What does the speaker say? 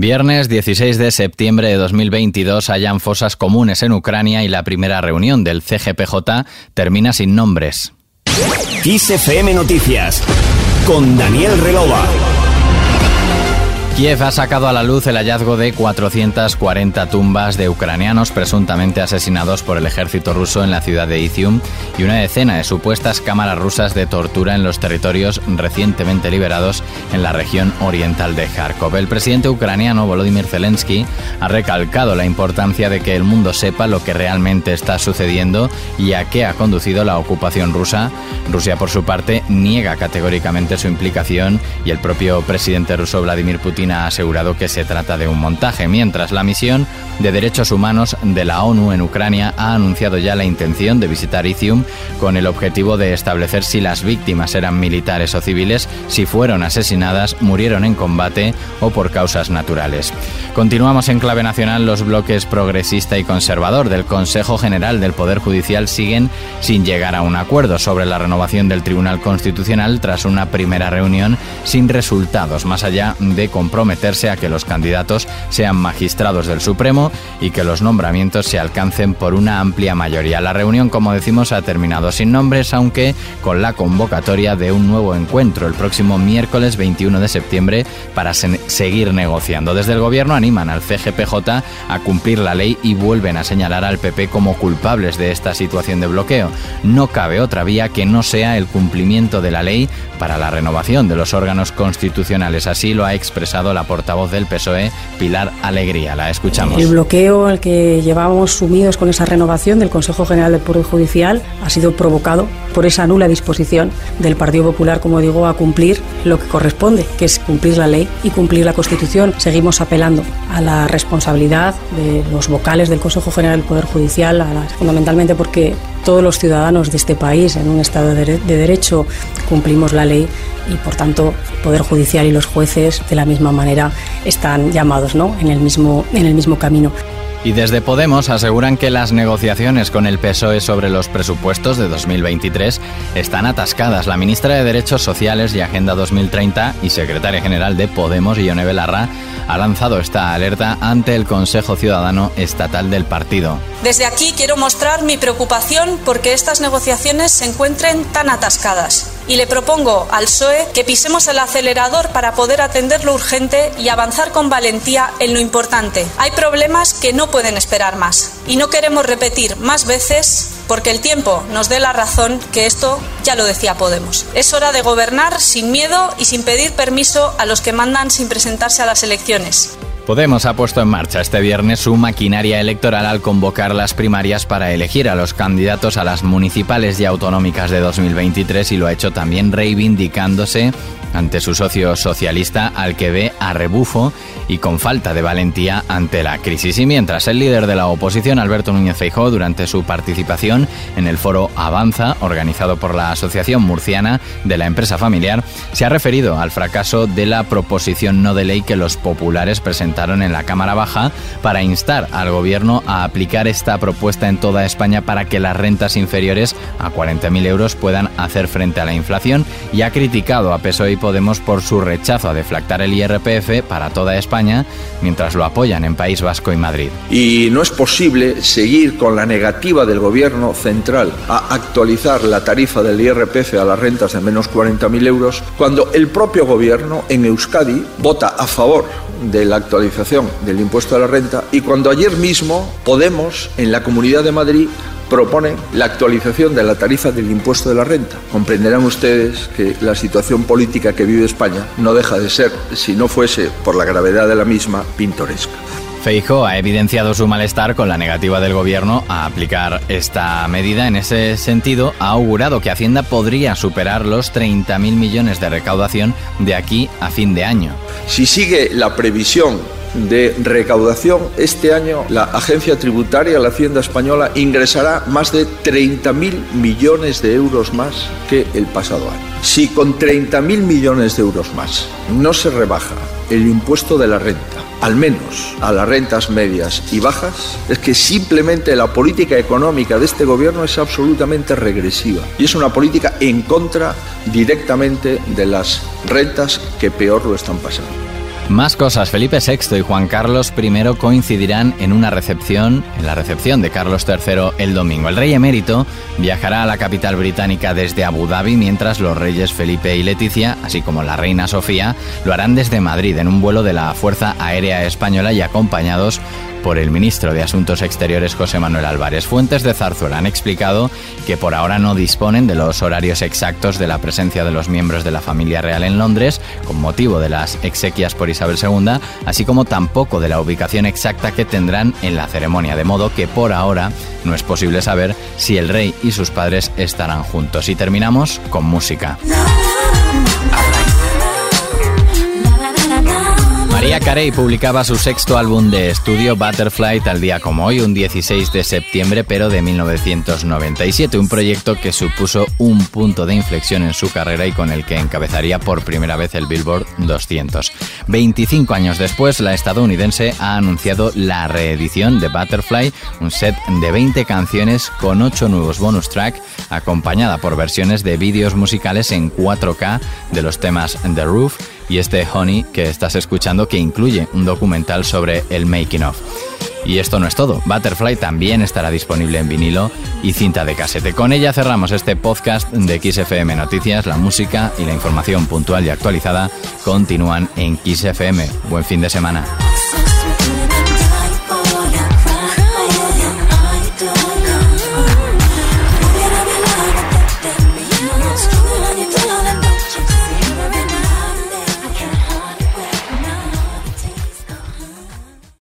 Viernes 16 de septiembre de 2022 hayan fosas comunes en Ucrania y la primera reunión del CGPJ termina sin nombres. Noticias con Daniel Relova. Kiev ha sacado a la luz el hallazgo de 440 tumbas de ucranianos presuntamente asesinados por el ejército ruso en la ciudad de Izium y una decena de supuestas cámaras rusas de tortura en los territorios recientemente liberados en la región oriental de Kharkov. El presidente ucraniano Volodymyr Zelensky ha recalcado la importancia de que el mundo sepa lo que realmente está sucediendo y a qué ha conducido la ocupación rusa. Rusia, por su parte, niega categóricamente su implicación y el propio presidente ruso Vladimir Putin ha asegurado que se trata de un montaje, mientras la misión de derechos humanos de la ONU en Ucrania ha anunciado ya la intención de visitar Izium con el objetivo de establecer si las víctimas eran militares o civiles, si fueron asesinadas, murieron en combate o por causas naturales. Continuamos en clave nacional. Los bloques progresista y conservador del Consejo General del Poder Judicial siguen sin llegar a un acuerdo sobre la renovación del Tribunal Constitucional tras una primera reunión sin resultados, más allá de comprometer comprometerse a que los candidatos sean magistrados del Supremo y que los nombramientos se alcancen por una amplia mayoría. La reunión, como decimos, ha terminado sin nombres, aunque con la convocatoria de un nuevo encuentro el próximo miércoles 21 de septiembre para seguir negociando. Desde el gobierno animan al CGPJ a cumplir la ley y vuelven a señalar al PP como culpables de esta situación de bloqueo. No cabe otra vía que no sea el cumplimiento de la ley para la renovación de los órganos constitucionales. Así lo ha expresado la portavoz del PSOE, Pilar Alegría. La escuchamos. El bloqueo al que llevábamos sumidos con esa renovación del Consejo General del Poder Judicial ha sido provocado por esa nula disposición del Partido Popular, como digo, a cumplir lo que corresponde, que es cumplir la ley y cumplir la Constitución. Seguimos apelando a la responsabilidad de los vocales del Consejo General del Poder Judicial, fundamentalmente porque todos los ciudadanos de este país en un Estado de, Derecho cumplimos la ley y por tanto el Poder Judicial y los jueces de la misma manera están llamados ¿no? en, el mismo, en el mismo camino. Y desde Podemos aseguran que las negociaciones con el PSOE sobre los presupuestos de 2023 están atascadas. La ministra de Derechos Sociales y Agenda 2030 y secretaria general de Podemos, Ione Belarra, ha lanzado esta alerta ante el Consejo Ciudadano Estatal del partido. Desde aquí quiero mostrar mi preocupación porque estas negociaciones se encuentren tan atascadas y le propongo al PSOE que pisemos el acelerador para poder atender lo urgente y avanzar con valentía en lo importante. Hay problemas que no pueden esperar más y no queremos repetir más veces porque el tiempo nos dé la razón que esto ya lo decía Podemos. Es hora de gobernar sin miedo y sin pedir permiso a los que mandan sin presentarse a las elecciones. Podemos ha puesto en marcha este viernes su maquinaria electoral al convocar las primarias para elegir a los candidatos a las municipales y autonómicas de 2023 y lo ha hecho también reivindicándose ante su socio socialista al que ve a rebufo y con falta de valentía ante la crisis. Y mientras el líder de la oposición, Alberto Núñez Feijóo, durante su participación en el foro Avanza, organizado por la Asociación Murciana de la Empresa Familiar, se ha referido al fracaso de la proposición no de ley que los populares presentaron en la Cámara Baja para instar al gobierno a aplicar esta propuesta en toda España para que las rentas inferiores a 40.000 euros puedan hacer frente a la inflación y ha criticado a PSOE Podemos por su rechazo a deflactar el IRPF para toda España, mientras lo apoyan en País Vasco y Madrid. Y no es posible seguir con la negativa del Gobierno central a actualizar la tarifa del IRPF a las rentas de menos 40.000 euros cuando el propio Gobierno en Euskadi vota a favor de la actualización del impuesto a la renta y cuando ayer mismo Podemos en la Comunidad de Madrid propone la actualización de la tarifa del impuesto de la renta. Comprenderán ustedes que la situación política que vive España no deja de ser, si no fuese por la gravedad de la misma, pintoresca. Feijo ha evidenciado su malestar con la negativa del gobierno a aplicar esta medida. En ese sentido, ha augurado que Hacienda podría superar los 30.000 millones de recaudación de aquí a fin de año. Si sigue la previsión de recaudación, este año la agencia tributaria, la Hacienda Española, ingresará más de 30.000 millones de euros más que el pasado año. Si con 30.000 millones de euros más no se rebaja el impuesto de la renta, al menos a las rentas medias y bajas, es que simplemente la política económica de este gobierno es absolutamente regresiva y es una política en contra directamente de las rentas que peor lo están pasando. Más cosas. Felipe VI y Juan Carlos I coincidirán en una recepción, en la recepción de Carlos III el domingo. El rey emérito viajará a la capital británica desde Abu Dhabi, mientras los reyes Felipe y Leticia, así como la reina Sofía, lo harán desde Madrid en un vuelo de la Fuerza Aérea Española y acompañados por el ministro de Asuntos Exteriores José Manuel Álvarez. Fuentes de Zarzuela han explicado que por ahora no disponen de los horarios exactos de la presencia de los miembros de la familia real en Londres, con motivo de las exequias por Isabel II, así como tampoco de la ubicación exacta que tendrán en la ceremonia, de modo que por ahora no es posible saber si el rey y sus padres estarán juntos. Y terminamos con música. María Carey publicaba su sexto álbum de estudio Butterfly tal día como hoy, un 16 de septiembre, pero de 1997, un proyecto que supuso un punto de inflexión en su carrera y con el que encabezaría por primera vez el Billboard 200. 25 años después, la estadounidense ha anunciado la reedición de Butterfly, un set de 20 canciones con 8 nuevos bonus track, acompañada por versiones de vídeos musicales en 4K de los temas The Roof, y este Honey que estás escuchando que incluye un documental sobre el making of. Y esto no es todo, Butterfly también estará disponible en vinilo y cinta de casete. Con ella cerramos este podcast de XFM Noticias, la música y la información puntual y actualizada continúan en XFM. Buen fin de semana.